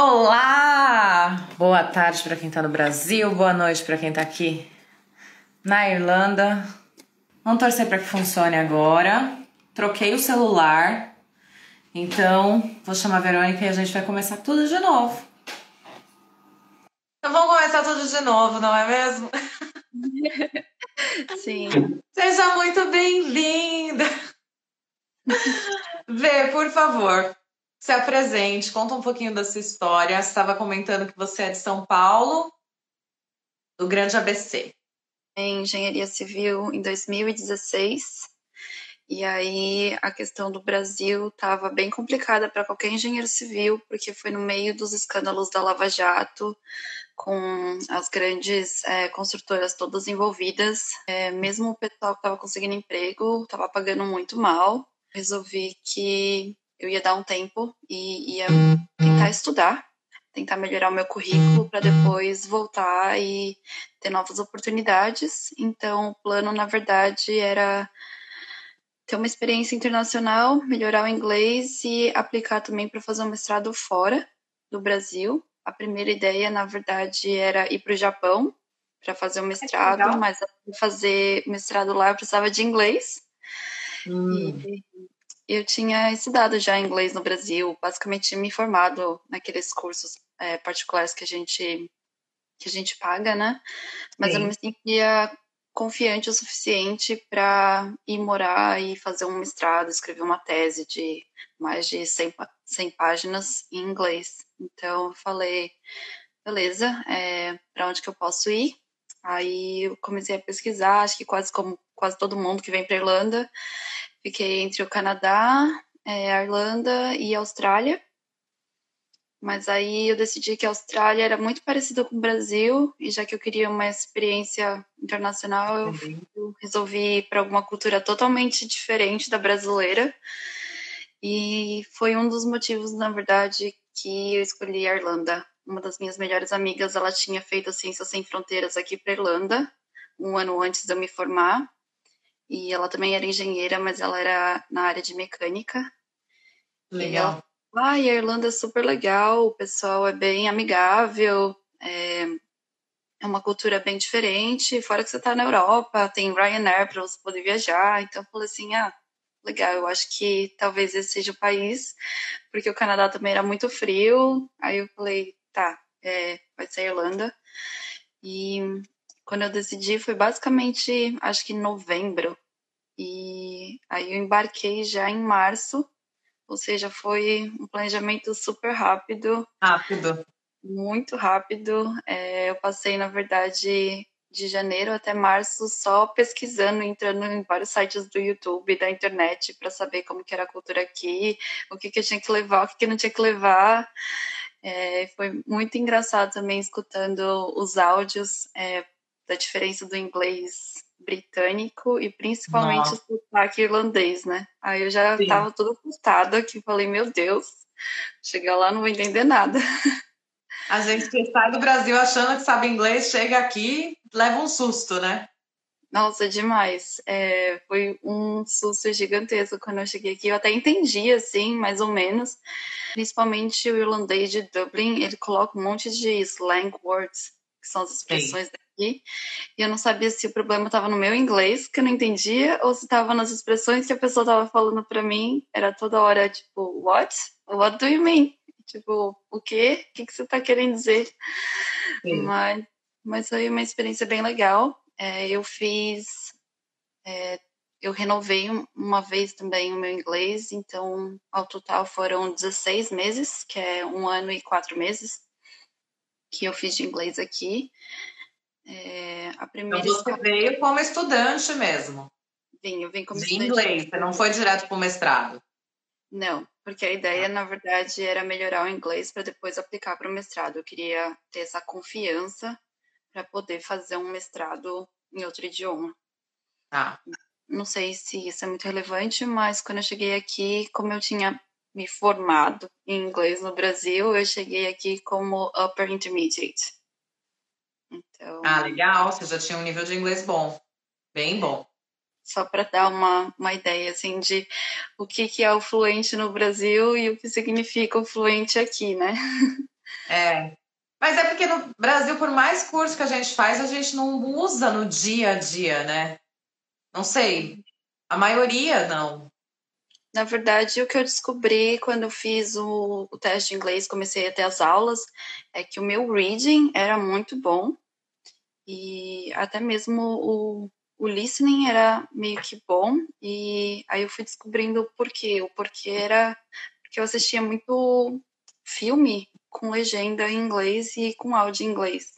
Olá! Boa tarde para quem está no Brasil, boa noite para quem está aqui na Irlanda. Vamos torcer para que funcione agora. Troquei o celular, então vou chamar a Verônica e a gente vai começar tudo de novo. Então vamos começar tudo de novo, não é mesmo? Sim. Seja muito bem-vinda! Vê, por favor, se apresente, conta um pouquinho da sua história. Você estava comentando que você é de São Paulo, do Grande ABC. Em engenharia civil em 2016. E aí a questão do Brasil estava bem complicada para qualquer engenheiro civil, porque foi no meio dos escândalos da Lava Jato, com as grandes é, construtoras todas envolvidas. É, mesmo o pessoal que estava conseguindo emprego estava pagando muito mal. Resolvi que eu ia dar um tempo e ia tentar estudar, tentar melhorar o meu currículo para depois voltar e ter novas oportunidades. Então, o plano, na verdade, era ter uma experiência internacional, melhorar o inglês e aplicar também para fazer um mestrado fora do Brasil. A primeira ideia, na verdade, era ir para o Japão para fazer um mestrado, é mas para fazer mestrado lá eu precisava de inglês. Hum. E eu tinha estudado já inglês no Brasil, basicamente me formado naqueles cursos é, particulares que a gente que a gente paga, né? Mas Sim. eu não me sentia confiante o suficiente para ir morar e fazer um mestrado, escrever uma tese de mais de 100, 100 páginas em inglês. Então eu falei, beleza, é, para onde que eu posso ir? Aí eu comecei a pesquisar, acho que quase como quase todo mundo que vem para Irlanda, Fiquei entre o Canadá, é, a Irlanda e a Austrália. Mas aí eu decidi que a Austrália era muito parecida com o Brasil, e já que eu queria uma experiência internacional, eu, eu resolvi ir para alguma cultura totalmente diferente da brasileira. E foi um dos motivos, na verdade, que eu escolhi a Irlanda. Uma das minhas melhores amigas, ela tinha feito Ciências Sem Fronteiras aqui para Irlanda, um ano antes de eu me formar. E ela também era engenheira, mas ela era na área de mecânica. Legal. ah, e a Irlanda é super legal, o pessoal é bem amigável, é, é uma cultura bem diferente. Fora que você está na Europa, tem Ryanair para você poder viajar. Então eu falei assim: ah, legal, eu acho que talvez esse seja o país, porque o Canadá também era muito frio. Aí eu falei: tá, é, vai ser a Irlanda. E quando eu decidi foi basicamente, acho que em novembro. E aí eu embarquei já em março, ou seja, foi um planejamento super rápido. Rápido. Muito rápido. É, eu passei, na verdade, de janeiro até março só pesquisando, entrando em vários sites do YouTube, da internet, para saber como que era a cultura aqui, o que, que eu tinha que levar, o que, que não tinha que levar. É, foi muito engraçado também escutando os áudios, é, da diferença do inglês britânico e principalmente Nossa. o sotaque irlandês, né? Aí eu já Sim. tava tudo assustada que falei, meu Deus, chegar lá não vou entender nada. A gente que sai do Brasil achando que sabe inglês, chega aqui, leva um susto, né? Nossa, demais. É, foi um susto gigantesco quando eu cheguei aqui. Eu até entendi, assim, mais ou menos. Principalmente o irlandês de Dublin, ele coloca um monte de slang words, que são as expressões Sim aqui, e eu não sabia se o problema estava no meu inglês, que eu não entendia, ou se estava nas expressões que a pessoa estava falando para mim. Era toda hora tipo, what? What do you mean? Tipo, o quê? O que, que você está querendo dizer? Mas, mas foi uma experiência bem legal. É, eu fiz. É, eu renovei uma vez também o meu inglês, então ao total foram 16 meses, que é um ano e quatro meses que eu fiz de inglês aqui. É, a primeira então você veio como estudante mesmo? Vim, eu vim como de estudante. inglês, você não foi direto para o mestrado? Não, porque a ideia, ah. na verdade, era melhorar o inglês para depois aplicar para o mestrado. Eu queria ter essa confiança para poder fazer um mestrado em outro idioma. Ah. Não sei se isso é muito relevante, mas quando eu cheguei aqui, como eu tinha me formado em inglês no Brasil, eu cheguei aqui como Upper Intermediate. Então, ah, legal. Você já tinha um nível de inglês bom. Bem bom. Só para dar uma, uma ideia assim de o que, que é o fluente no Brasil e o que significa o fluente aqui, né? É. Mas é porque no Brasil, por mais curso que a gente faz, a gente não usa no dia a dia, né? Não sei. A maioria não. Na verdade, o que eu descobri quando eu fiz o, o, teste de inglês, comecei a ter as aulas, é que o meu reading era muito bom e até mesmo o, o listening era meio que bom. E aí eu fui descobrindo o porquê. O porquê era porque eu assistia muito filme com legenda em inglês e com áudio em inglês.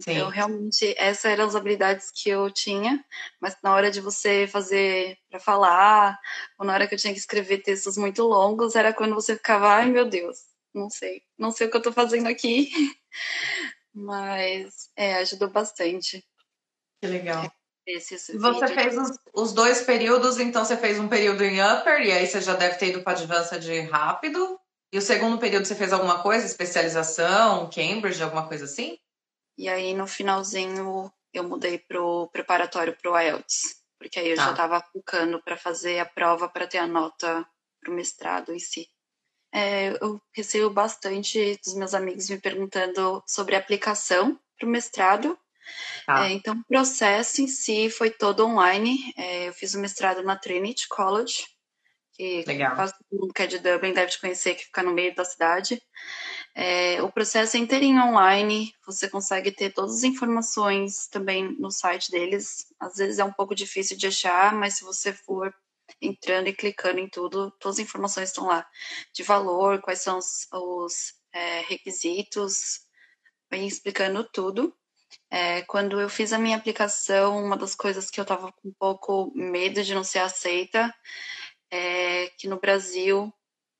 Sim. Então, realmente, essas eram as habilidades que eu tinha, mas na hora de você fazer para falar, ou na hora que eu tinha que escrever textos muito longos, era quando você ficava, ai meu Deus, não sei, não sei o que eu tô fazendo aqui. Mas, é, ajudou bastante. Que legal. Esse, esse você fez os, os, dois períodos, então você fez um período em upper, e aí você já deve ter ido para advanced rápido. E o segundo período você fez alguma coisa, especialização, Cambridge, alguma coisa assim? E aí no finalzinho eu mudei pro preparatório pro IELTS, porque aí eu tá. já estava focando para fazer a prova para ter a nota pro mestrado em si. É, eu recebo bastante dos meus amigos me perguntando sobre a aplicação para o mestrado. Tá. É, então, o processo em si foi todo online. É, eu fiz o mestrado na Trinity College, que Legal. quase todo mundo que é de Dublin deve te conhecer, que fica no meio da cidade. É, o processo é inteirinho online, você consegue ter todas as informações também no site deles. Às vezes é um pouco difícil de achar, mas se você for entrando e clicando em tudo, todas as informações estão lá. De valor, quais são os, os é, requisitos, vem explicando tudo. É, quando eu fiz a minha aplicação, uma das coisas que eu estava com um pouco medo de não ser aceita é que no Brasil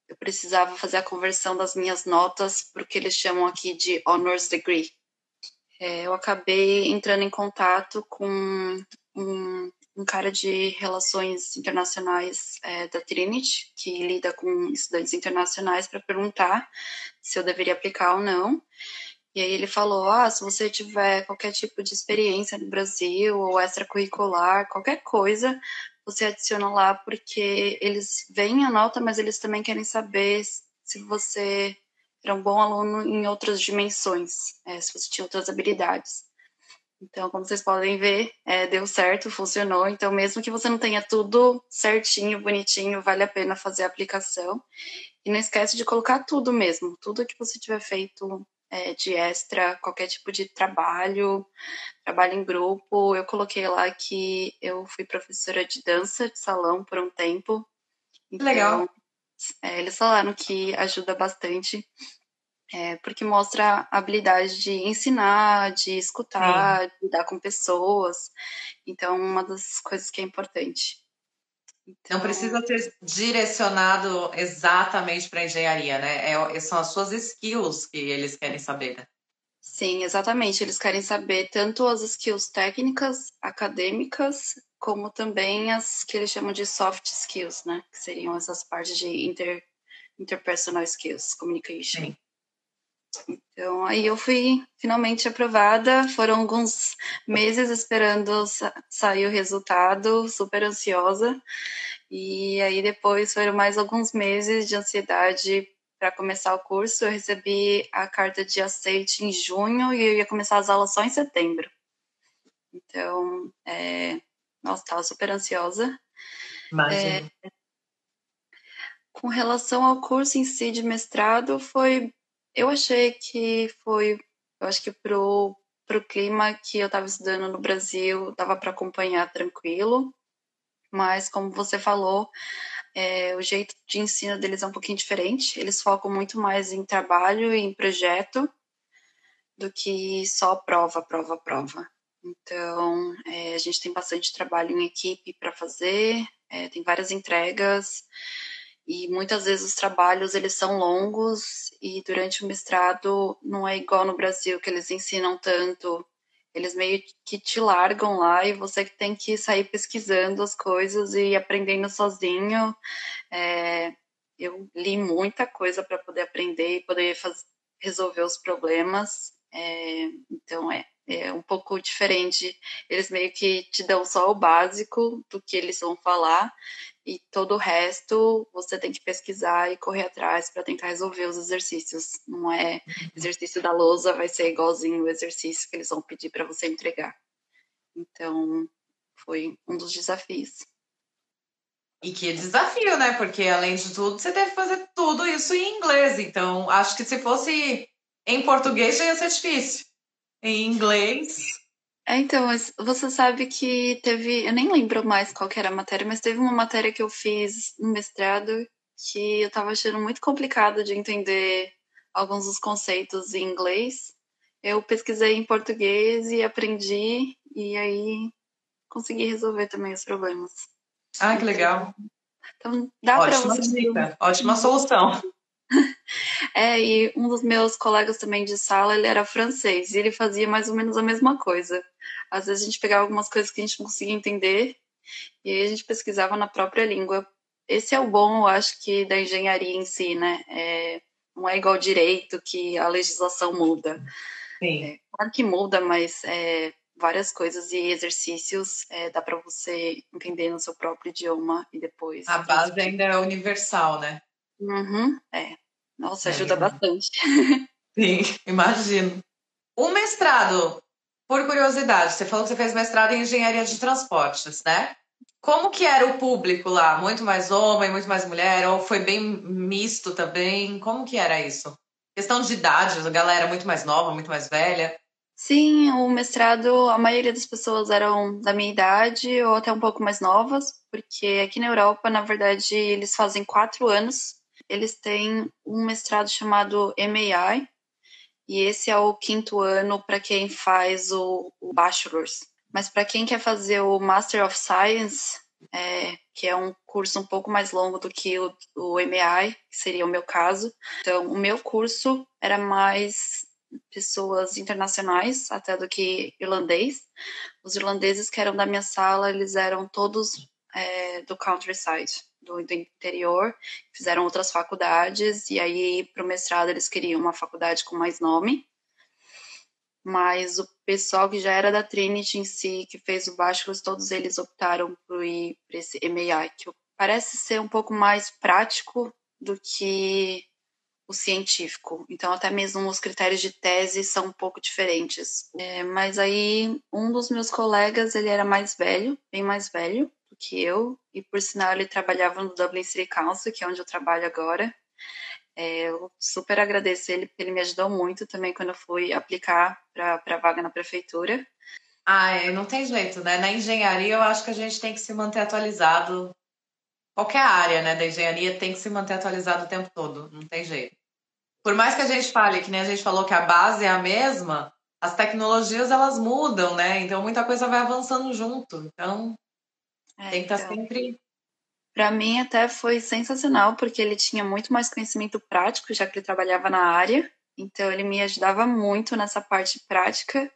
eu precisava fazer a conversão das minhas notas para o que eles chamam aqui de honors degree. É, eu acabei entrando em contato com um, um cara de relações internacionais é, da Trinity, que lida com estudantes internacionais, para perguntar se eu deveria aplicar ou não. E aí ele falou: ah, se você tiver qualquer tipo de experiência no Brasil ou extracurricular, qualquer coisa, você adiciona lá porque eles veem a nota, mas eles também querem saber se você era um bom aluno em outras dimensões, é, se você tinha outras habilidades. Então, como vocês podem ver, é, deu certo, funcionou. Então, mesmo que você não tenha tudo certinho, bonitinho, vale a pena fazer a aplicação. E não esquece de colocar tudo mesmo, tudo que você tiver feito é, de extra, qualquer tipo de trabalho, trabalho em grupo. Eu coloquei lá que eu fui professora de dança de salão por um tempo. Então, Legal. É, eles falaram que ajuda bastante, é, porque mostra a habilidade de ensinar, de escutar, Sim. de lidar com pessoas. Então, uma das coisas que é importante. Então... Não precisa ser direcionado exatamente para engenharia, né? É, são as suas skills que eles querem saber. Né? Sim, exatamente. Eles querem saber tanto as skills técnicas, acadêmicas, como também as que eles chamam de soft skills, né? Que seriam essas partes de inter, interpersonal skills, communication. Sim. Então, aí eu fui finalmente aprovada. Foram alguns meses esperando sa sair o resultado, super ansiosa. E aí depois foram mais alguns meses de ansiedade para começar o curso. Eu recebi a carta de aceite em junho e eu ia começar as aulas só em setembro. Então, é... nossa, estava super ansiosa. Imagina. É... Com relação ao curso em si de mestrado, foi eu achei que foi, eu acho que pro, pro clima que eu estava estudando no Brasil, dava para acompanhar tranquilo, mas como você falou, é, o jeito de ensino deles é um pouquinho diferente. Eles focam muito mais em trabalho e em projeto do que só prova, prova, prova. Então, é, a gente tem bastante trabalho em equipe para fazer, é, tem várias entregas e muitas vezes os trabalhos eles são longos e durante o mestrado não é igual no Brasil que eles ensinam tanto. Eles meio que te largam lá e você que tem que sair pesquisando as coisas e aprendendo sozinho. É, eu li muita coisa para poder aprender e poder resolver os problemas. É, então é, é um pouco diferente. Eles meio que te dão só o básico do que eles vão falar e todo o resto você tem que pesquisar e correr atrás para tentar resolver os exercícios. Não é exercício da lousa vai ser igualzinho o exercício que eles vão pedir para você entregar. Então, foi um dos desafios. E que desafio, né? Porque além de tudo, você deve fazer tudo isso em inglês. Então, acho que se fosse em português já ia ser difícil. Em inglês, é, então, você sabe que teve. Eu nem lembro mais qual era a matéria, mas teve uma matéria que eu fiz no mestrado que eu estava achando muito complicado de entender alguns dos conceitos em inglês. Eu pesquisei em português e aprendi, e aí consegui resolver também os problemas. Ah, que legal. Então, dá para você. Dica. Ótima solução. É, e um dos meus colegas também de sala, ele era francês, e ele fazia mais ou menos a mesma coisa. Às vezes a gente pegava algumas coisas que a gente não conseguia entender, e aí a gente pesquisava na própria língua. Esse é o bom, eu acho que, da engenharia em si, né? É, não é igual direito, que a legislação muda. Sim. É, claro que muda, mas é, várias coisas e exercícios é, dá para você entender no seu próprio idioma e depois. A base ainda é universal, né? Uhum, é. Nossa, ajuda é. bastante. Sim, imagino. O mestrado, por curiosidade, você falou que você fez mestrado em engenharia de transportes, né? Como que era o público lá? Muito mais homem, muito mais mulher? Ou foi bem misto também? Como que era isso? Questão de idade, a galera muito mais nova, muito mais velha? Sim, o mestrado, a maioria das pessoas eram da minha idade ou até um pouco mais novas, porque aqui na Europa, na verdade, eles fazem quatro anos eles têm um mestrado chamado MAI, e esse é o quinto ano para quem faz o, o Bachelor's. Mas para quem quer fazer o Master of Science, é, que é um curso um pouco mais longo do que o, o MAI, que seria o meu caso. Então, o meu curso era mais pessoas internacionais, até do que irlandês. Os irlandeses que eram da minha sala, eles eram todos é, do countryside do, do interior, fizeram outras faculdades, e aí para o mestrado eles queriam uma faculdade com mais nome. Mas o pessoal que já era da Trinity em si, que fez o bachelor, todos eles optaram por ir para esse MAI, que parece ser um pouco mais prático do que o científico. Então, até mesmo os critérios de tese são um pouco diferentes. É, mas aí, um dos meus colegas, ele era mais velho, bem mais velho, que eu, e por sinal ele trabalhava no Dublin City Council, que é onde eu trabalho agora. É, eu super agradeço ele, porque ele me ajudou muito também quando eu fui aplicar para a vaga na prefeitura. Ah, é, não tem jeito, né? Na engenharia eu acho que a gente tem que se manter atualizado. Qualquer área né, da engenharia tem que se manter atualizado o tempo todo, não tem jeito. Por mais que a gente fale, que nem a gente falou que a base é a mesma, as tecnologias elas mudam, né? Então muita coisa vai avançando junto. Então é, Tem que estar tá então, sempre. Para mim, até foi sensacional, porque ele tinha muito mais conhecimento prático, já que ele trabalhava na área. Então, ele me ajudava muito nessa parte prática.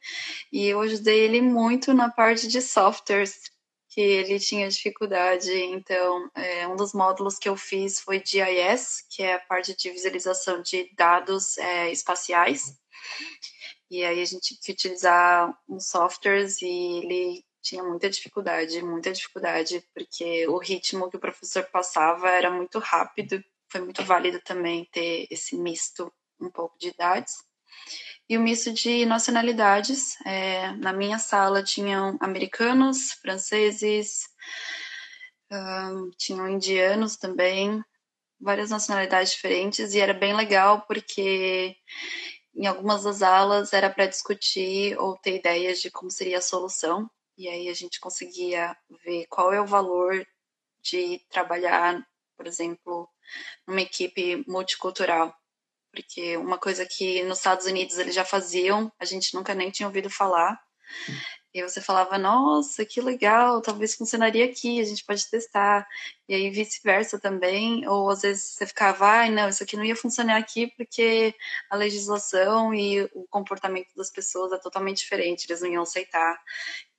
E eu ajudei ele muito na parte de softwares, que ele tinha dificuldade. Então, é, um dos módulos que eu fiz foi GIS, que é a parte de visualização de dados é, espaciais. E aí a gente tinha que utilizar uns softwares e ele tinha muita dificuldade, muita dificuldade, porque o ritmo que o professor passava era muito rápido. Foi muito válido também ter esse misto um pouco de idades. E o misto de nacionalidades. É, na minha sala tinham americanos, franceses, um, tinham indianos também, várias nacionalidades diferentes, e era bem legal porque em algumas das aulas era para discutir ou ter ideias de como seria a solução e aí a gente conseguia ver qual é o valor de trabalhar, por exemplo, numa equipe multicultural. Porque uma coisa que nos Estados Unidos eles já faziam, a gente nunca nem tinha ouvido falar, e você falava, nossa, que legal, talvez funcionaria aqui, a gente pode testar. E aí vice-versa também, ou às vezes você ficava, ai, ah, não, isso aqui não ia funcionar aqui porque a legislação e o comportamento das pessoas é totalmente diferente, eles não iam aceitar.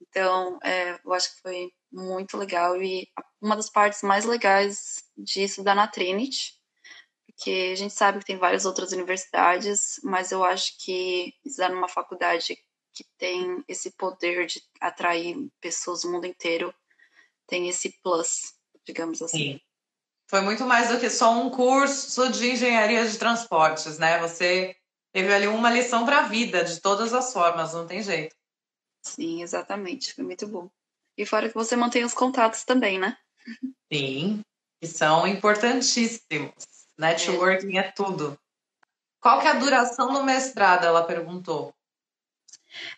Então, é, eu acho que foi muito legal e uma das partes mais legais disso da na Trinity, porque a gente sabe que tem várias outras universidades, mas eu acho que estudar numa faculdade que tem esse poder de atrair pessoas do mundo inteiro tem esse plus, digamos assim. Sim. Foi muito mais do que só um curso de engenharia de transportes, né? Você teve ali uma lição para a vida, de todas as formas, não tem jeito. Sim, exatamente. Foi muito bom. E fora que você mantém os contatos também, né? Sim, que são importantíssimos. Networking é, é tudo. Qual que é a duração do mestrado? Ela perguntou.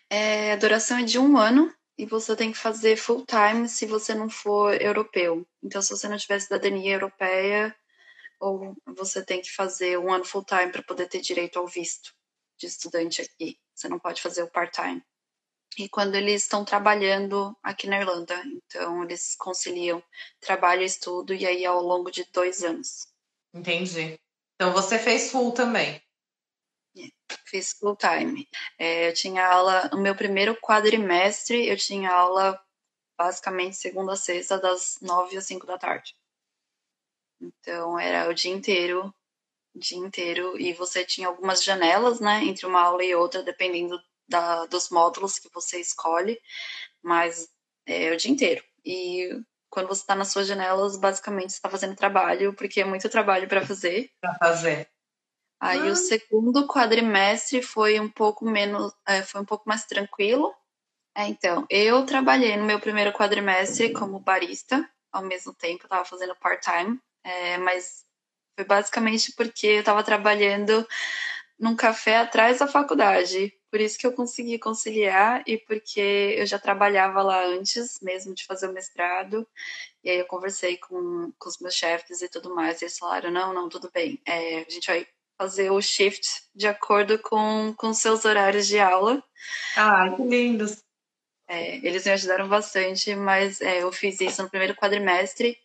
É, a duração é de um ano e você tem que fazer full time se você não for europeu. Então, se você não tiver cidadania europeia, ou você tem que fazer um ano full time para poder ter direito ao visto de estudante aqui. Você não pode fazer o part time. E quando eles estão trabalhando aqui na Irlanda, então eles conciliam trabalho e estudo e aí ao longo de dois anos. Entendi. Então você fez full também? Fiz full time. É, eu tinha aula, no meu primeiro quadrimestre, eu tinha aula basicamente segunda a sexta, das nove às cinco da tarde. Então era o dia inteiro, dia inteiro, e você tinha algumas janelas, né, entre uma aula e outra, dependendo da, dos módulos que você escolhe, mas é o dia inteiro. E quando você está nas suas janelas, basicamente está fazendo trabalho, porque é muito trabalho para fazer. Para fazer. Aí ah. o segundo quadrimestre foi um pouco menos, é, foi um pouco mais tranquilo. É, então, eu trabalhei no meu primeiro quadrimestre como barista, ao mesmo tempo, estava fazendo part-time, é, mas foi basicamente porque eu estava trabalhando num café atrás da faculdade. Por isso que eu consegui conciliar e porque eu já trabalhava lá antes mesmo de fazer o mestrado. E aí eu conversei com, com os meus chefes e tudo mais. E eles falaram: não, não, tudo bem. É, a gente vai fazer o shift de acordo com, com seus horários de aula. Ah, que lindos! É, eles me ajudaram bastante, mas é, eu fiz isso no primeiro quadrimestre.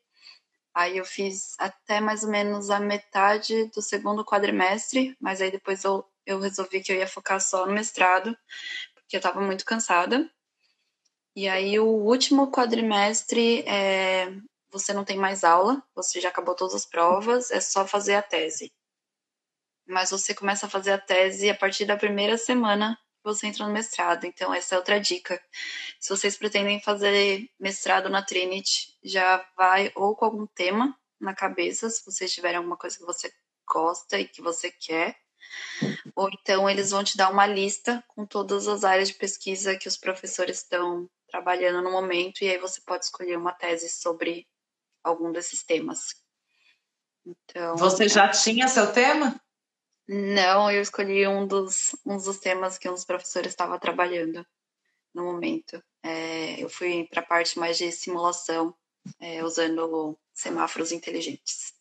Aí eu fiz até mais ou menos a metade do segundo quadrimestre, mas aí depois eu, eu resolvi que eu ia focar só no mestrado, porque eu estava muito cansada. E aí o último quadrimestre é, você não tem mais aula, você já acabou todas as provas, é só fazer a tese mas você começa a fazer a tese a partir da primeira semana que você entra no mestrado. Então, essa é outra dica. Se vocês pretendem fazer mestrado na Trinity, já vai ou com algum tema na cabeça, se vocês tiverem alguma coisa que você gosta e que você quer, ou então eles vão te dar uma lista com todas as áreas de pesquisa que os professores estão trabalhando no momento, e aí você pode escolher uma tese sobre algum desses temas. Então, você já é... tinha seu tema? Não, eu escolhi um dos, um dos temas que um dos professores estava trabalhando no momento. É, eu fui para a parte mais de simulação, é, usando semáforos inteligentes.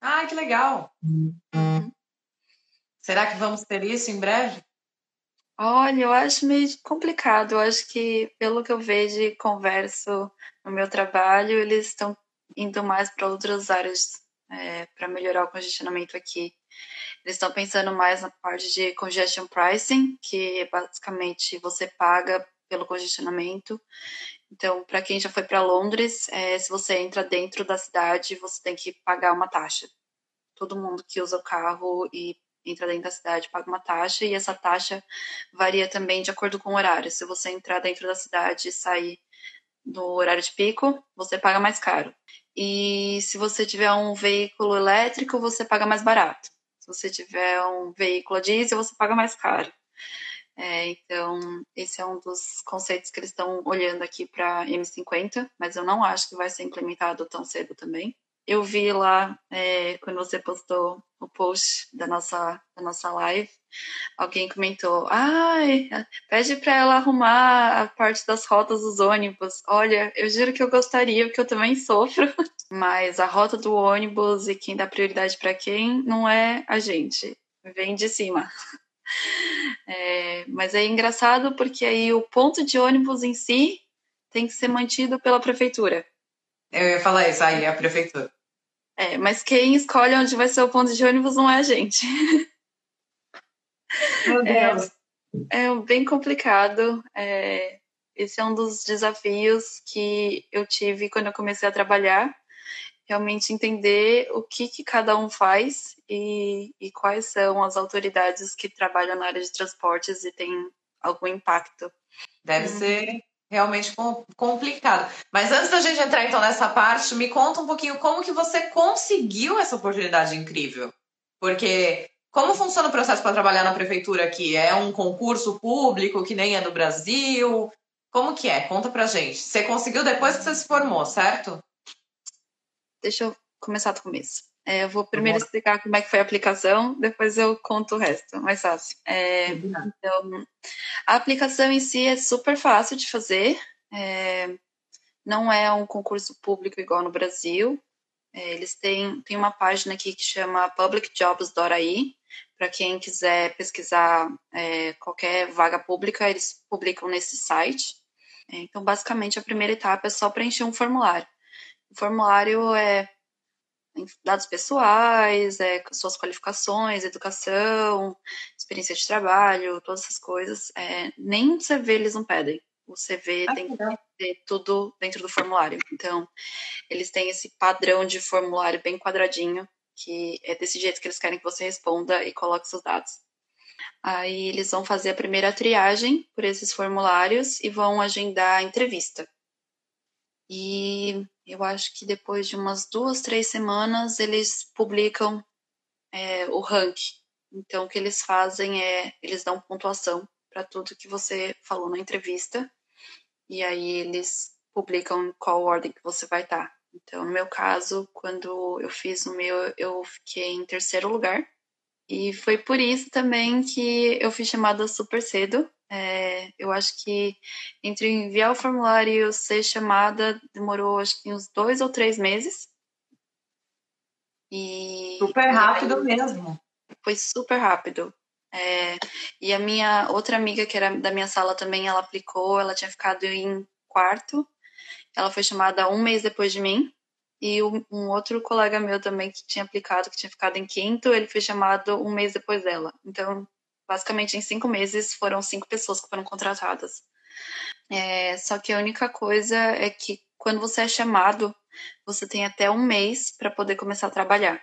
Ah, que legal! Uhum. Será que vamos ter isso em breve? Olha, eu acho meio complicado. Eu acho que, pelo que eu vejo e converso no meu trabalho, eles estão indo mais para outras áreas é, para melhorar o congestionamento aqui. Eles estão pensando mais na parte de congestion pricing, que basicamente você paga pelo congestionamento. Então, para quem já foi para Londres, é, se você entra dentro da cidade, você tem que pagar uma taxa. Todo mundo que usa o carro e entra dentro da cidade paga uma taxa, e essa taxa varia também de acordo com o horário. Se você entrar dentro da cidade e sair no horário de pico, você paga mais caro. E se você tiver um veículo elétrico, você paga mais barato. Se você tiver um veículo a diesel, você paga mais caro. É, então, esse é um dos conceitos que eles estão olhando aqui para M50, mas eu não acho que vai ser implementado tão cedo também. Eu vi lá, é, quando você postou o post da nossa, da nossa live, alguém comentou: ai, pede para ela arrumar a parte das rotas dos ônibus. Olha, eu juro que eu gostaria, porque eu também sofro, mas a rota do ônibus e quem dá prioridade para quem não é a gente, vem de cima. É, mas é engraçado porque aí o ponto de ônibus em si tem que ser mantido pela prefeitura. Eu ia falar isso, aí é a prefeitura. É, mas quem escolhe onde vai ser o ponto de ônibus não é a gente. Meu Deus. É, é bem complicado. É, esse é um dos desafios que eu tive quando eu comecei a trabalhar. Realmente entender o que, que cada um faz e, e quais são as autoridades que trabalham na área de transportes e têm algum impacto. Deve hum. ser realmente complicado. Mas antes da gente entrar então nessa parte, me conta um pouquinho como que você conseguiu essa oportunidade incrível. Porque como funciona o processo para trabalhar na prefeitura aqui? É um concurso público que nem é do Brasil? Como que é? Conta pra gente. Você conseguiu depois que você se formou, certo? Deixa eu começar do começo. É, eu vou primeiro explicar como é que foi a aplicação, depois eu conto o resto, mais fácil. É, então, a aplicação em si é super fácil de fazer. É, não é um concurso público igual no Brasil. É, eles têm, têm uma página aqui que chama publicjobs.ai. Para quem quiser pesquisar é, qualquer vaga pública, eles publicam nesse site. É, então, basicamente, a primeira etapa é só preencher um formulário. O formulário é dados pessoais, é, suas qualificações, educação, experiência de trabalho, todas essas coisas. É, nem CV eles não pedem. O CV ah, tem que ter tudo dentro do formulário. Então, eles têm esse padrão de formulário bem quadradinho, que é desse jeito que eles querem que você responda e coloque seus dados. Aí eles vão fazer a primeira triagem por esses formulários e vão agendar a entrevista. E eu acho que depois de umas duas, três semanas, eles publicam é, o ranking. Então, o que eles fazem é, eles dão pontuação para tudo que você falou na entrevista, e aí eles publicam em qual ordem que você vai estar. Tá. Então, no meu caso, quando eu fiz o meu, eu fiquei em terceiro lugar, e foi por isso também que eu fui chamada super cedo, é, eu acho que entre enviar o formulário e ser chamada demorou acho que uns dois ou três meses. E, super rápido aí, mesmo. Foi super rápido. É, e a minha outra amiga, que era da minha sala também, ela aplicou, ela tinha ficado em quarto. Ela foi chamada um mês depois de mim. E um, um outro colega meu também que tinha aplicado, que tinha ficado em quinto, ele foi chamado um mês depois dela. Então, basicamente em cinco meses foram cinco pessoas que foram contratadas. É, só que a única coisa é que quando você é chamado, você tem até um mês para poder começar a trabalhar.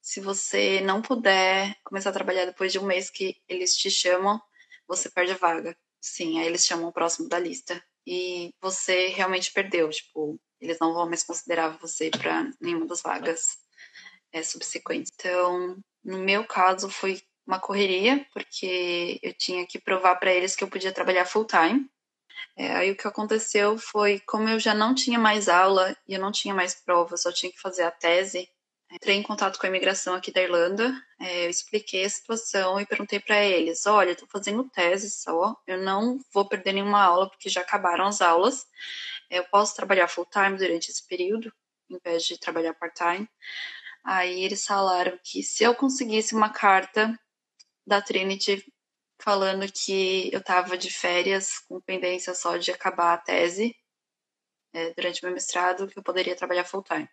Se você não puder começar a trabalhar depois de um mês que eles te chamam, você perde a vaga. Sim, aí eles chamam o próximo da lista. E você realmente perdeu. Tipo, eles não vão mais considerar você para nenhuma das vagas é, subsequentes. Então, no meu caso, foi uma correria, porque eu tinha que provar para eles que eu podia trabalhar full time. É, aí o que aconteceu foi, como eu já não tinha mais aula e eu não tinha mais prova, só tinha que fazer a tese, entrei em contato com a imigração aqui da Irlanda, é, eu expliquei a situação e perguntei para eles: olha, estou fazendo tese só, eu não vou perder nenhuma aula porque já acabaram as aulas, eu posso trabalhar full time durante esse período, em vez de trabalhar part time. Aí eles falaram que se eu conseguisse uma carta da Trinity falando que eu estava de férias com pendência só de acabar a tese é, durante meu mestrado, que eu poderia trabalhar full time.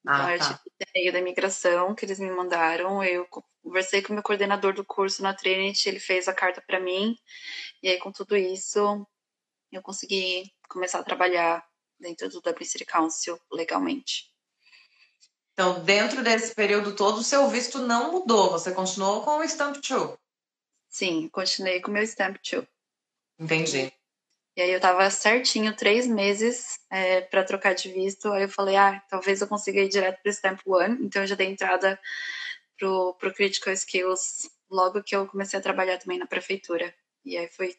Então, ah, eu tá. tive da imigração que eles me mandaram. Eu conversei com o meu coordenador do curso na Trinity, ele fez a carta para mim. E aí, com tudo isso, eu consegui começar a trabalhar dentro do Dublin City Council legalmente. Então, dentro desse período todo, o seu visto não mudou, você continuou com o Stamp 2? Sim, continuei com o meu Stamp 2. Entendi. E aí eu tava certinho três meses é, para trocar de visto. Aí eu falei, ah, talvez eu consiga ir direto pro Stamp 1. Então eu já dei entrada pro, pro Critical Skills logo que eu comecei a trabalhar também na prefeitura. E aí foi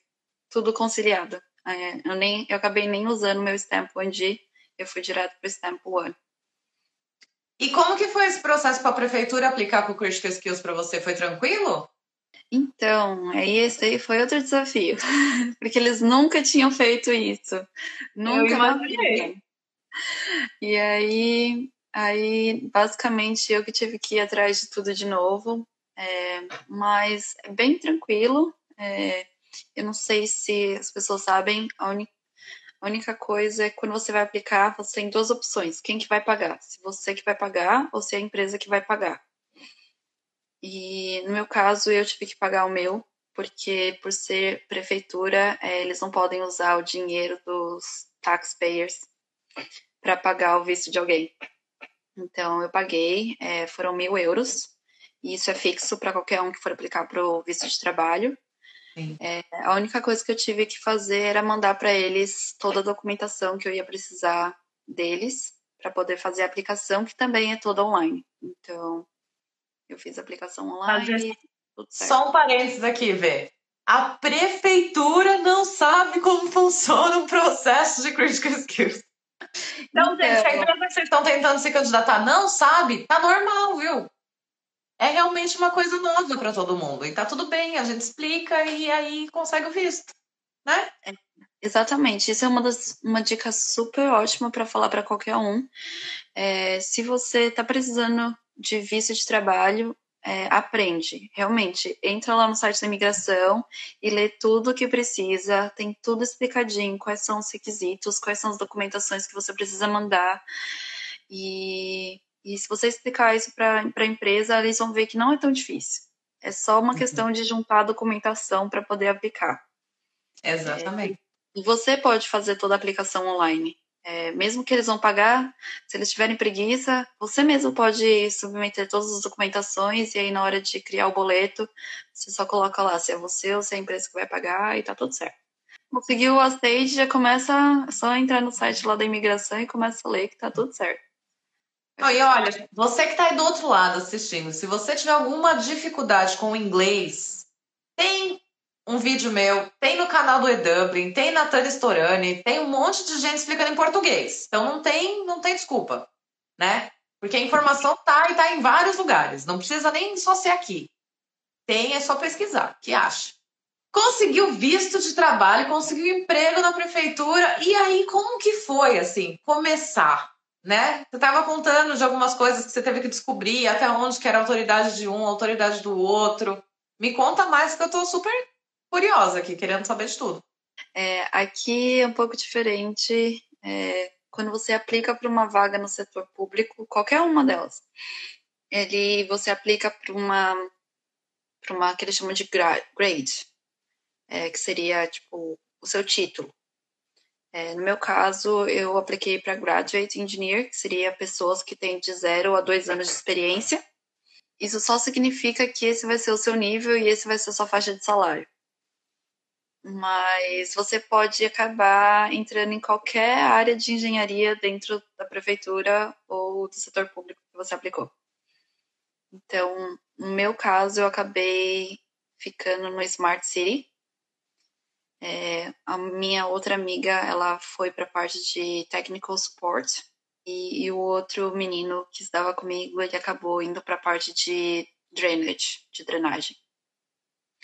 tudo conciliado. É, eu, nem, eu acabei nem usando meu Stamp 1G, eu fui direto pro Stamp 1. E como que foi esse processo para a prefeitura aplicar com o Critical Skills para você? Foi tranquilo? Então, aí esse aí foi outro desafio, porque eles nunca tinham feito isso. Nunca. Eu imaginei. E aí, aí, basicamente, eu que tive que ir atrás de tudo de novo, é, mas é bem tranquilo. É, eu não sei se as pessoas sabem, a única a única coisa é que quando você vai aplicar, você tem duas opções. Quem que vai pagar? Se você que vai pagar ou se é a empresa que vai pagar. E no meu caso, eu tive que pagar o meu, porque por ser prefeitura, é, eles não podem usar o dinheiro dos taxpayers para pagar o visto de alguém. Então eu paguei, é, foram mil euros, e isso é fixo para qualquer um que for aplicar para o visto de trabalho. É, a única coisa que eu tive que fazer era mandar para eles toda a documentação que eu ia precisar deles para poder fazer a aplicação, que também é toda online. Então, eu fiz a aplicação online. Só um parênteses aqui, Vê. A prefeitura não sabe como funciona o processo de critical skills. Então, gente, se a então. empresa que vocês estão tentando se candidatar não sabe, tá normal, viu? É realmente uma coisa nova para todo mundo. E tá tudo bem, a gente explica e aí consegue o visto, né? É, exatamente. Isso é uma, das, uma dica super ótima para falar para qualquer um. É, se você está precisando de visto de trabalho, é, aprende, realmente. Entra lá no site da imigração e lê tudo o que precisa, tem tudo explicadinho, quais são os requisitos, quais são as documentações que você precisa mandar. E, e se você explicar isso para a empresa, eles vão ver que não é tão difícil. É só uma uhum. questão de juntar a documentação para poder aplicar. Exatamente. É, e você pode fazer toda a aplicação online. É, mesmo que eles vão pagar, se eles tiverem preguiça, você mesmo pode submeter todas as documentações e aí na hora de criar o boleto, você só coloca lá se é você ou se é a empresa que vai pagar e tá tudo certo. Conseguiu a stage, já começa, é só entrar no site lá da imigração e começa a ler que tá tudo certo. Oh, e olha, você que está aí do outro lado assistindo, se você tiver alguma dificuldade com o inglês, tem um vídeo meu, tem no canal do Edublin, tem na Tânia Storani, tem um monte de gente explicando em português. Então não tem, não tem desculpa, né? Porque a informação tá e tá em vários lugares. Não precisa nem só ser aqui. Tem, é só pesquisar. que acha? Conseguiu visto de trabalho, conseguiu emprego na prefeitura. E aí, como que foi, assim, começar? Né? Você estava contando de algumas coisas que você teve que descobrir, até onde que era a autoridade de um, a autoridade do outro. Me conta mais, que eu estou super curiosa aqui, querendo saber de tudo. É, aqui é um pouco diferente. É, quando você aplica para uma vaga no setor público, qualquer uma delas, ele você aplica para uma para uma que eles chamam de grade, é, que seria tipo o seu título. É, no meu caso, eu apliquei para Graduate Engineer, que seria pessoas que têm de zero a dois anos de experiência. Isso só significa que esse vai ser o seu nível e esse vai ser a sua faixa de salário mas você pode acabar entrando em qualquer área de engenharia dentro da prefeitura ou do setor público que você aplicou. Então, no meu caso, eu acabei ficando no Smart City. É, a minha outra amiga, ela foi para a parte de Technical Support e, e, o outro menino que estava comigo, ele acabou indo para a parte de drainage, de drenagem.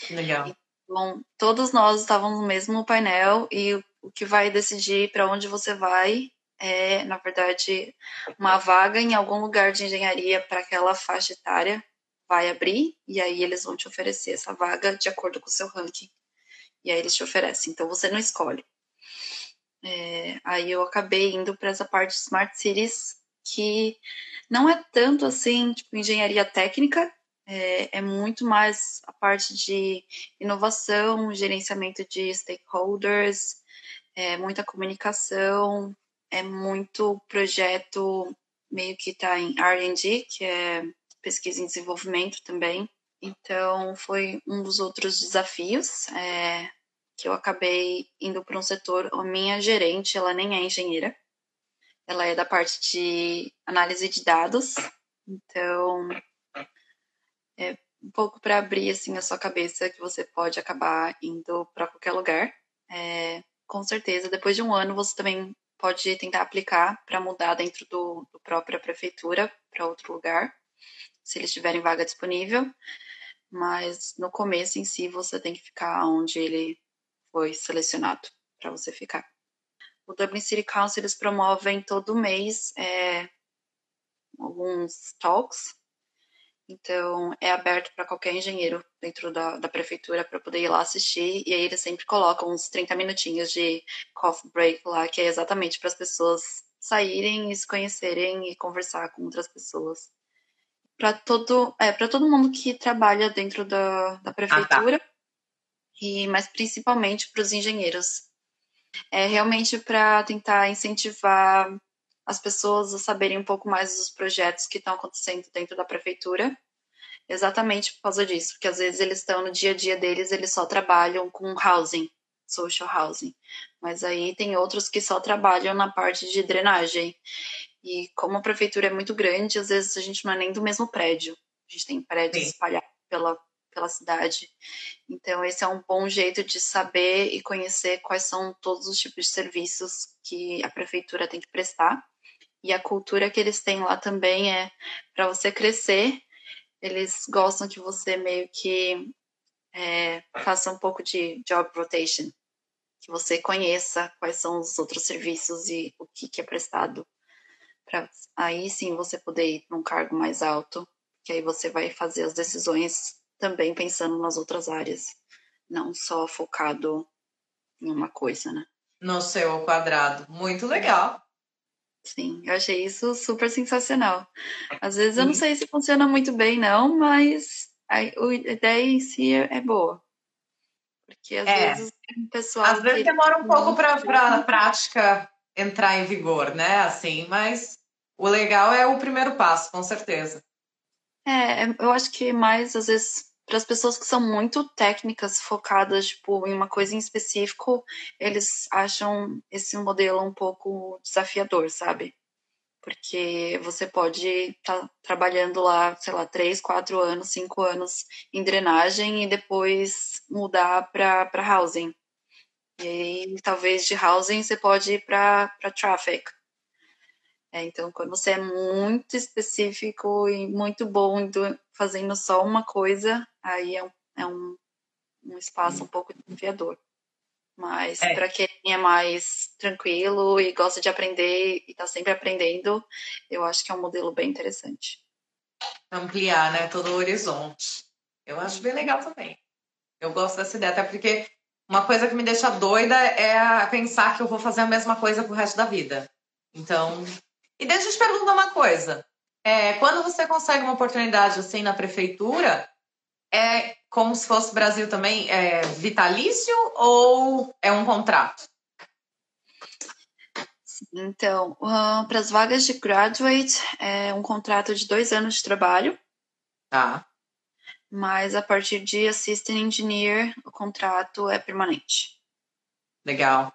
Legal. Bom, todos nós estávamos no mesmo painel e o que vai decidir para onde você vai é, na verdade, uma vaga em algum lugar de engenharia para aquela faixa etária vai abrir e aí eles vão te oferecer essa vaga de acordo com o seu ranking. E aí eles te oferecem. Então você não escolhe. É, aí eu acabei indo para essa parte de Smart Cities que não é tanto assim, tipo, engenharia técnica, é, é, muito mais a parte de inovação, gerenciamento de stakeholders, é muita comunicação, é muito projeto meio que está em R&D, que é pesquisa e desenvolvimento também. Então, foi um dos outros desafios é, que eu acabei indo para um setor. A minha gerente, ela nem é engenheira, ela é da parte de análise de dados. Então, é um pouco para abrir assim a sua cabeça que você pode acabar indo para qualquer lugar. É, com certeza, depois de um ano você também pode tentar aplicar para mudar dentro do, do própria prefeitura para outro lugar, se eles tiverem vaga disponível. Mas no começo em si você tem que ficar onde ele foi selecionado para você ficar. O Dublin City Council eles promovem todo mês é, alguns talks então, é aberto para qualquer engenheiro dentro da, da prefeitura para poder ir lá assistir. E aí eles sempre colocam uns 30 minutinhos de coffee break lá, que é exatamente para as pessoas saírem e se conhecerem e conversar com outras pessoas. Para todo, é, todo mundo que trabalha dentro da, da prefeitura, ah, tá. E mas principalmente para os engenheiros. É realmente para tentar incentivar as pessoas a saberem um pouco mais dos projetos que estão acontecendo dentro da prefeitura exatamente por causa disso, porque às vezes eles estão no dia a dia deles, eles só trabalham com housing, social housing, mas aí tem outros que só trabalham na parte de drenagem. E como a prefeitura é muito grande, às vezes a gente não é nem do mesmo prédio. A gente tem prédios Sim. espalhados pela, pela cidade. Então, esse é um bom jeito de saber e conhecer quais são todos os tipos de serviços que a prefeitura tem que prestar. E a cultura que eles têm lá também é para você crescer. Eles gostam que você meio que é, faça um pouco de job rotation, que você conheça quais são os outros serviços e o que, que é prestado para aí sim você poder ir para um cargo mais alto, que aí você vai fazer as decisões também pensando nas outras áreas, não só focado em uma coisa, né? No seu quadrado. Muito legal. Sim, eu achei isso super sensacional. Às vezes eu não sei se funciona muito bem, não, mas a, ideia em si é, é boa. Porque às é. vezes o pessoal. Às vezes demora um pouco para a prática entrar em vigor, né? Assim, mas o legal é o primeiro passo, com certeza. É, eu acho que mais às vezes para as pessoas que são muito técnicas, focadas tipo, em uma coisa em específico, eles acham esse modelo um pouco desafiador, sabe? Porque você pode estar tá trabalhando lá, sei lá, três, quatro anos, cinco anos em drenagem e depois mudar para housing. E aí, talvez de housing você pode ir para traffic. É, então, quando você é muito específico e muito bom fazendo só uma coisa, aí é um, é um, um espaço um pouco desafiador. Mas é. para quem é mais tranquilo e gosta de aprender e está sempre aprendendo, eu acho que é um modelo bem interessante. Ampliar, né, todo o horizonte. Eu acho bem legal também. Eu gosto dessa ideia, até porque uma coisa que me deixa doida é pensar que eu vou fazer a mesma coisa pro resto da vida. Então. E deixa eu te perguntar uma coisa. É, quando você consegue uma oportunidade assim na prefeitura, é como se fosse Brasil também, é vitalício ou é um contrato? Então, uh, para as vagas de graduate, é um contrato de dois anos de trabalho. Tá mas a partir de assistant engineer o contrato é permanente. Legal.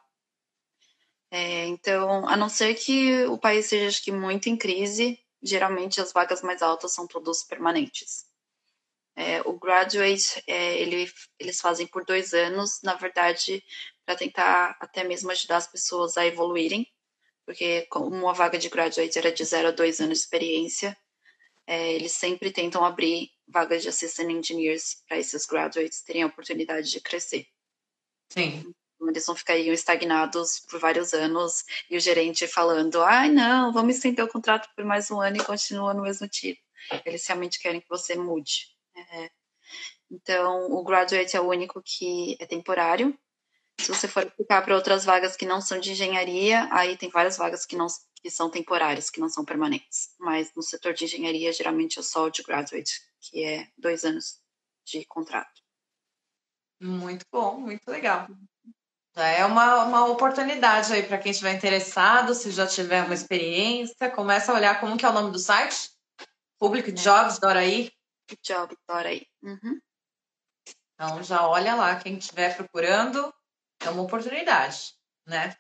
É, então, a não ser que o país seja acho que muito em crise, geralmente as vagas mais altas são todas permanentes. É, o graduate é, ele, eles fazem por dois anos, na verdade, para tentar até mesmo ajudar as pessoas a evoluírem, porque como uma vaga de graduate era de zero a dois anos de experiência, é, eles sempre tentam abrir vagas de assistant engineers para esses graduates terem a oportunidade de crescer. Sim. Eles não ficariam estagnados por vários anos e o gerente falando: ai, ah, não, vamos estender o contrato por mais um ano e continua no mesmo tipo. Eles realmente querem que você mude. É. Então, o graduate é o único que é temporário. Se você for aplicar para outras vagas que não são de engenharia, aí tem várias vagas que não que são temporárias, que não são permanentes. Mas no setor de engenharia, geralmente é só o de graduate que é dois anos de contrato. Muito bom, muito legal. Já é uma, uma oportunidade aí para quem estiver interessado, se já tiver uma experiência, começa a olhar como que é o nome do site? Public é. Jobs Doraí. Jobs Doraí. Uhum. Então já olha lá, quem estiver procurando, é uma oportunidade, né?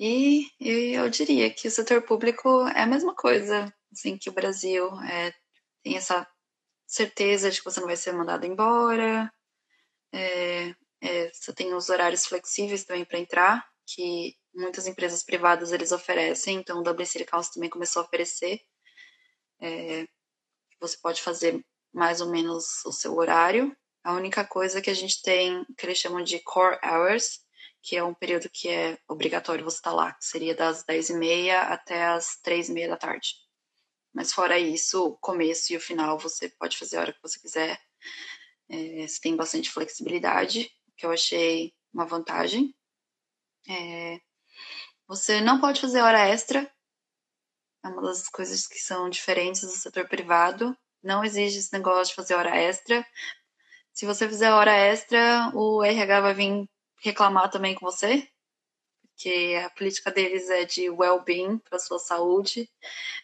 E, e eu diria que o setor público é a mesma coisa, assim, que o Brasil é tem essa certeza de que você não vai ser mandado embora. É, é, você tem os horários flexíveis também para entrar, que muitas empresas privadas eles oferecem, então o WC Council também começou a oferecer. É, você pode fazer mais ou menos o seu horário. A única coisa que a gente tem, que eles chamam de core hours, que é um período que é obrigatório você estar lá, que seria das 10h30 até as 3h30 da tarde. Mas fora isso, o começo e o final você pode fazer a hora que você quiser. É, você tem bastante flexibilidade, que eu achei uma vantagem. É, você não pode fazer hora extra. É uma das coisas que são diferentes do setor privado. Não exige esse negócio de fazer hora extra. Se você fizer hora extra, o RH vai vir reclamar também com você, porque a política deles é de well-being para sua saúde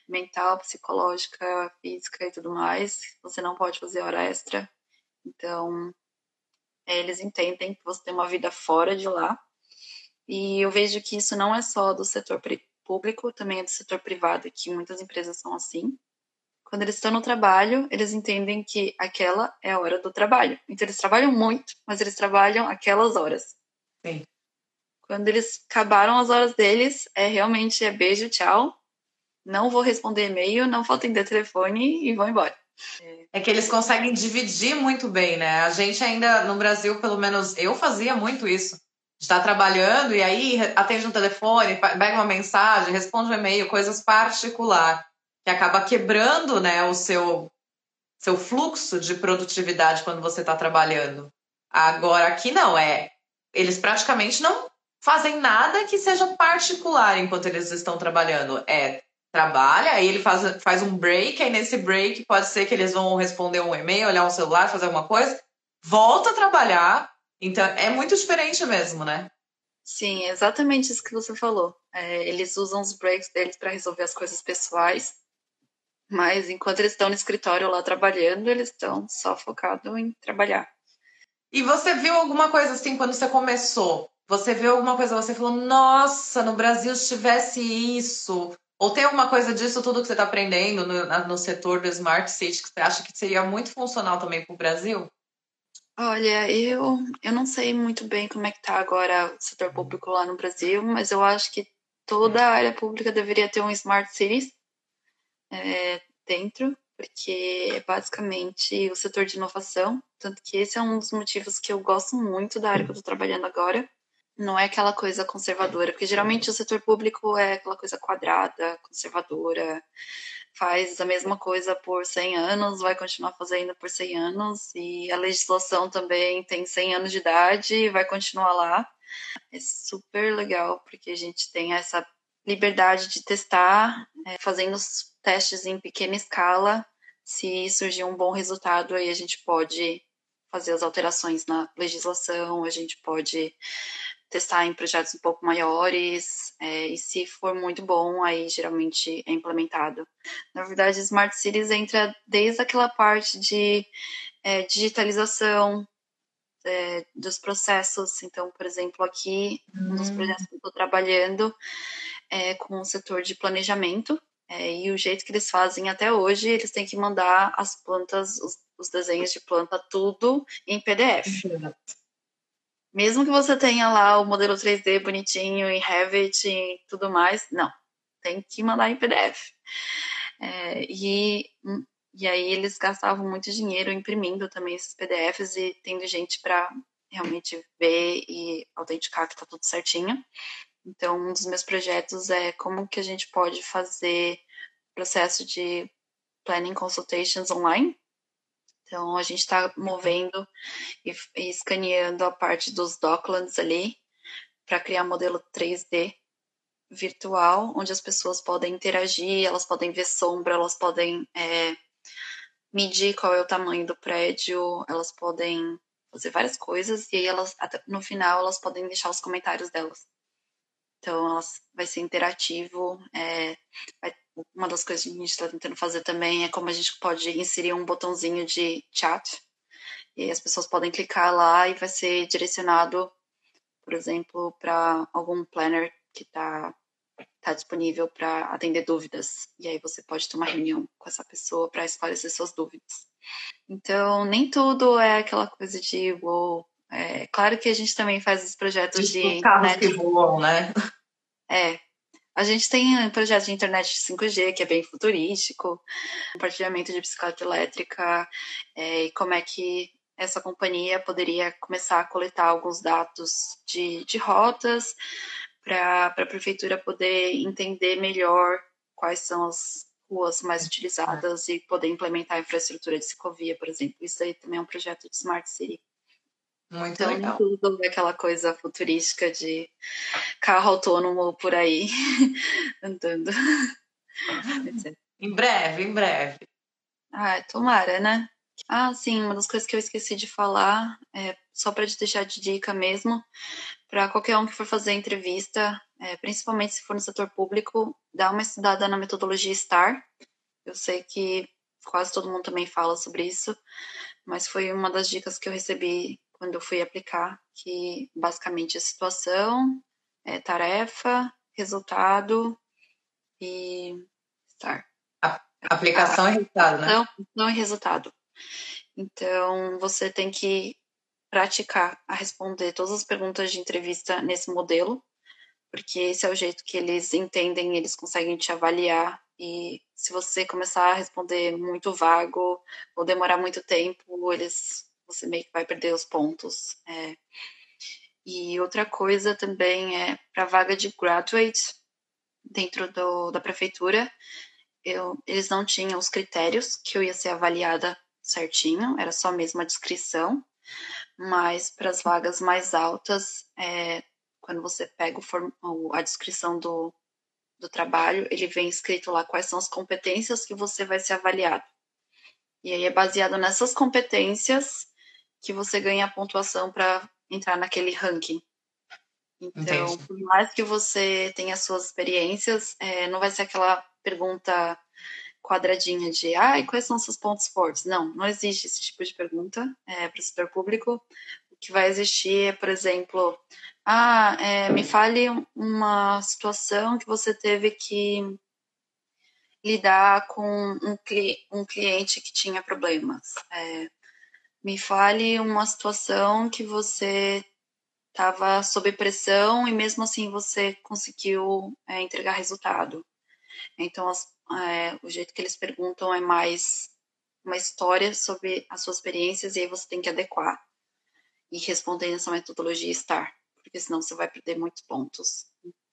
mental, psicológica, física e tudo mais. Você não pode fazer hora extra. Então, eles entendem que você tem uma vida fora de lá. E eu vejo que isso não é só do setor público, também é do setor privado, que muitas empresas são assim. Quando eles estão no trabalho, eles entendem que aquela é a hora do trabalho. Então, eles trabalham muito, mas eles trabalham aquelas horas. Sim. Quando eles acabaram as horas deles, é realmente é beijo, tchau. Não vou responder e-mail, não vou atender telefone e vão embora. É que eles conseguem dividir muito bem, né? A gente ainda no Brasil, pelo menos eu fazia muito isso. Está trabalhando e aí atende um telefone, pega uma mensagem, responde um e-mail, coisas particular, que acaba quebrando, né, o seu seu fluxo de produtividade quando você está trabalhando. Agora aqui não é, eles praticamente não fazem nada que seja particular enquanto eles estão trabalhando. É trabalha, aí ele faz, faz um break, aí nesse break pode ser que eles vão responder um e-mail, olhar um celular, fazer alguma coisa, volta a trabalhar. Então é muito diferente mesmo, né? Sim, exatamente isso que você falou. É, eles usam os breaks deles para resolver as coisas pessoais, mas enquanto eles estão no escritório lá trabalhando, eles estão só focados em trabalhar. E você viu alguma coisa assim quando você começou? Você viu alguma coisa, você falou, nossa, no Brasil se tivesse isso. Ou tem alguma coisa disso, tudo que você está aprendendo no, no, setor do Smart City, que você acha que seria muito funcional também para o Brasil? Olha, eu, eu não sei muito bem como é que está agora o setor público lá no Brasil, mas eu acho que toda a área pública deveria ter um Smart Cities é, dentro, porque é basicamente o setor de inovação, tanto que esse é um dos motivos que eu gosto muito da área que eu estou trabalhando agora, não é aquela coisa conservadora, porque geralmente o setor público é aquela coisa quadrada, conservadora, faz a mesma coisa por 100 anos, vai continuar fazendo por 100 anos, e a legislação também tem 100 anos de idade e vai continuar lá. É super legal, porque a gente tem essa liberdade de testar, é, fazendo os testes em pequena escala. Se surgir um bom resultado, aí a gente pode fazer as alterações na legislação, a gente pode testar em projetos um pouco maiores, é, e se for muito bom, aí geralmente é implementado. Na verdade, Smart Cities entra desde aquela parte de é, digitalização é, dos processos. Então, por exemplo, aqui, hum. um dos hum. projetos que eu estou trabalhando é com o setor de planejamento, é, e o jeito que eles fazem até hoje, eles têm que mandar as plantas, os, os desenhos de planta, tudo em PDF. Mesmo que você tenha lá o modelo 3D bonitinho em Revit e tudo mais, não. Tem que mandar em PDF. É, e, e aí eles gastavam muito dinheiro imprimindo também esses PDFs e tendo gente para realmente ver e autenticar que está tudo certinho. Então, um dos meus projetos é como que a gente pode fazer processo de planning consultations online então, a gente está movendo e, e escaneando a parte dos docklands ali para criar modelo 3D virtual, onde as pessoas podem interagir, elas podem ver sombra, elas podem é, medir qual é o tamanho do prédio, elas podem fazer várias coisas e aí elas no final elas podem deixar os comentários delas. Então elas vai ser interativo, é, vai uma das coisas que a gente está tentando fazer também é como a gente pode inserir um botãozinho de chat e as pessoas podem clicar lá e vai ser direcionado, por exemplo, para algum planner que está tá disponível para atender dúvidas. E aí você pode ter uma reunião com essa pessoa para esclarecer suas dúvidas. Então, nem tudo é aquela coisa de wow. É, claro que a gente também faz os projetos de. Carros né, que voam, né? É, a gente tem um projeto de internet 5G, que é bem futurístico, compartilhamento de bicicleta elétrica, é, e como é que essa companhia poderia começar a coletar alguns dados de, de rotas para a prefeitura poder entender melhor quais são as ruas mais utilizadas e poder implementar a infraestrutura de ciclovia, por exemplo. Isso aí também é um projeto de Smart City. Muito então, legal. tudo aquela coisa futurística de carro autônomo por aí andando. em breve, em breve. Ah, tomara, né? Ah, sim, uma das coisas que eu esqueci de falar é só para te deixar de dica mesmo, para qualquer um que for fazer entrevista, é, principalmente se for no setor público, dá uma estudada na metodologia STAR. Eu sei que quase todo mundo também fala sobre isso, mas foi uma das dicas que eu recebi quando eu fui aplicar, que basicamente é situação, é, tarefa, resultado e STAR. Aplicação e resultado, né? Não, não e resultado. Então, você tem que praticar a responder todas as perguntas de entrevista nesse modelo, porque esse é o jeito que eles entendem, eles conseguem te avaliar. E se você começar a responder muito vago ou demorar muito tempo, eles você meio que vai perder os pontos. É. E outra coisa também é para vaga de graduate dentro do, da prefeitura, eu, eles não tinham os critérios que eu ia ser avaliada certinho, era só mesmo a descrição, mas para as vagas mais altas, é, quando você pega o, a descrição do, do trabalho, ele vem escrito lá quais são as competências que você vai ser avaliado. E aí é baseado nessas competências que você ganha a pontuação para entrar naquele ranking. Então, Entendi. por mais que você tenha suas experiências, é, não vai ser aquela pergunta quadradinha de ah, quais são seus pontos fortes? Não, não existe esse tipo de pergunta é, para o setor público. O que vai existir é, por exemplo, ah, é, me fale uma situação que você teve que lidar com um, cli um cliente que tinha problemas. É, me fale uma situação que você estava sob pressão e mesmo assim você conseguiu é, entregar resultado. Então, as, é, o jeito que eles perguntam é mais uma história sobre as suas experiências e aí você tem que adequar e responder nessa metodologia STAR, porque senão você vai perder muitos pontos.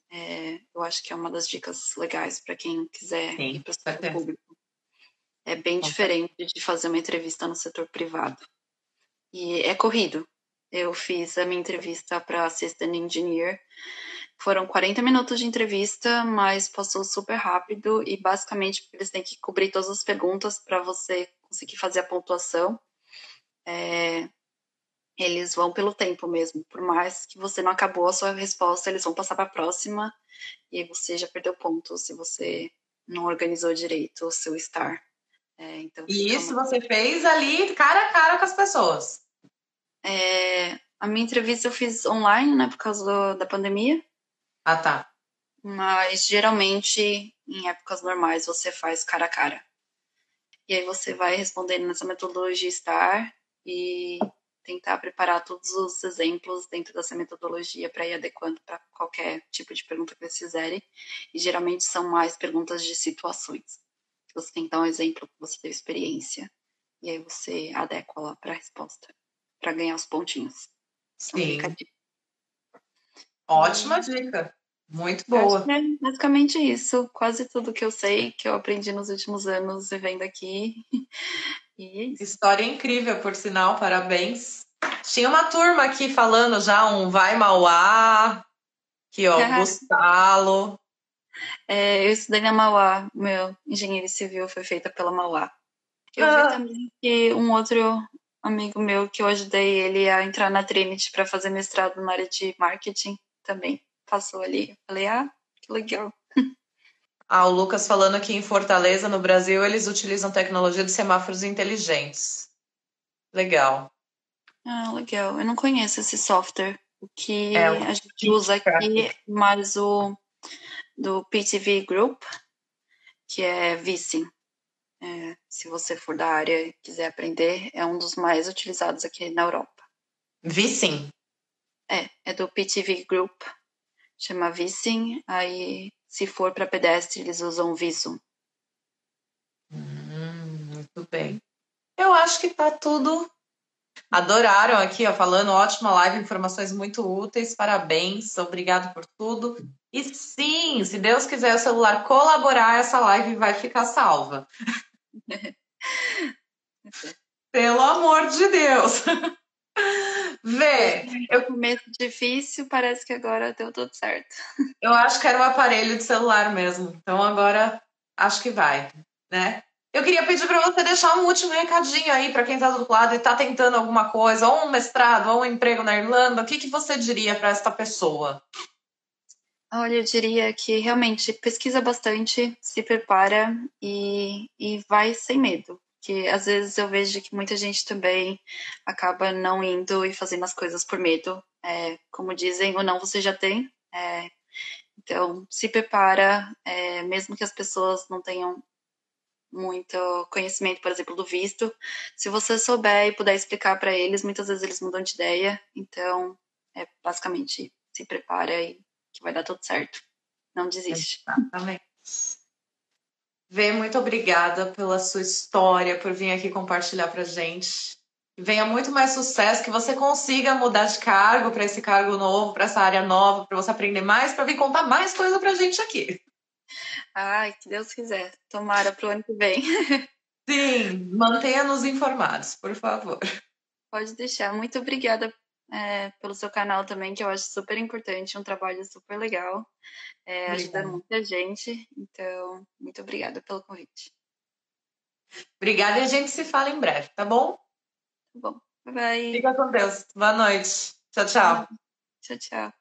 É, eu acho que é uma das dicas legais para quem quiser Sim, ir para o setor público. É bem diferente de fazer uma entrevista no setor privado. E é corrido. Eu fiz a minha entrevista para Assistant Engineer. Foram 40 minutos de entrevista, mas passou super rápido e basicamente eles têm que cobrir todas as perguntas para você conseguir fazer a pontuação. É, eles vão pelo tempo mesmo. Por mais que você não acabou a sua resposta, eles vão passar para a próxima e você já perdeu pontos se você não organizou direito o seu STAR. É, então, e isso uma... você fez ali cara a cara com as pessoas? É, a minha entrevista eu fiz online, né, por causa do, da pandemia. Ah, tá. Mas geralmente, em épocas normais, você faz cara a cara. E aí você vai respondendo nessa metodologia STAR e tentar preparar todos os exemplos dentro dessa metodologia para ir adequando para qualquer tipo de pergunta que vocês fizerem. E geralmente são mais perguntas de situações. Você tem que dar um exemplo que você teve experiência. E aí você adequa lá para a resposta para ganhar os pontinhos. Sim. Ótima dica. Muito boa. É basicamente isso. Quase tudo que eu sei, que eu aprendi nos últimos anos vivendo aqui. E é História incrível, por sinal, parabéns. Tinha uma turma aqui falando já um Vai Mauá, que ó, Gustalo. É, eu estudei na Mauá, meu engenharia civil foi feita pela Mauá. Eu ah. vi também que um outro amigo meu que eu ajudei ele a entrar na Trinity para fazer mestrado na área de marketing também passou ali. Falei, ah, que legal. Ah, o Lucas falando que em Fortaleza, no Brasil, eles utilizam tecnologia de semáforos inteligentes. Legal. Ah, legal. Eu não conheço esse software. O que é, a gente usa aqui, mas o do PTV Group, que é Vicing. É, se você for da área e quiser aprender, é um dos mais utilizados aqui na Europa. Vissim? É, é do PTV Group, chama Vissim. Aí, se for para pedestre, eles usam Visum. Hum, muito bem. Eu acho que tá tudo. Adoraram aqui, ó, falando ótima live, informações muito úteis, parabéns, obrigado por tudo. E sim, se Deus quiser o celular colaborar, essa live vai ficar salva. Pelo amor de Deus. Vê, eu começo difícil, parece que agora deu tudo certo. Eu acho que era um aparelho de celular mesmo. Então agora acho que vai, né? Eu queria pedir para você deixar um último recadinho aí para quem está do outro lado e está tentando alguma coisa, ou um mestrado, ou um emprego na Irlanda. O que, que você diria para esta pessoa? Olha, eu diria que realmente pesquisa bastante, se prepara e, e vai sem medo. Que às vezes eu vejo que muita gente também acaba não indo e fazendo as coisas por medo. É, como dizem, ou não você já tem. É, então, se prepara, é, mesmo que as pessoas não tenham muito conhecimento, por exemplo, do visto. Se você souber e puder explicar para eles, muitas vezes eles mudam de ideia. Então, é basicamente se prepara e que vai dar tudo certo. Não desiste. Exatamente. Vê, muito obrigada pela sua história, por vir aqui compartilhar pra gente. Venha muito mais sucesso, que você consiga mudar de cargo para esse cargo novo, para essa área nova, para você aprender mais, para vir contar mais coisa pra gente aqui. Ai, que Deus quiser. Tomara para o ano que vem. Sim, mantenha-nos informados, por favor. Pode deixar. Muito obrigada é, pelo seu canal também, que eu acho super importante, um trabalho super legal. É, ajuda muita gente. Então, muito obrigada pelo convite. Obrigada e a gente se fala em breve, tá bom? Tá bom. Bye bye. Fica com Deus. Boa noite. Tchau, tchau. Tchau, tchau.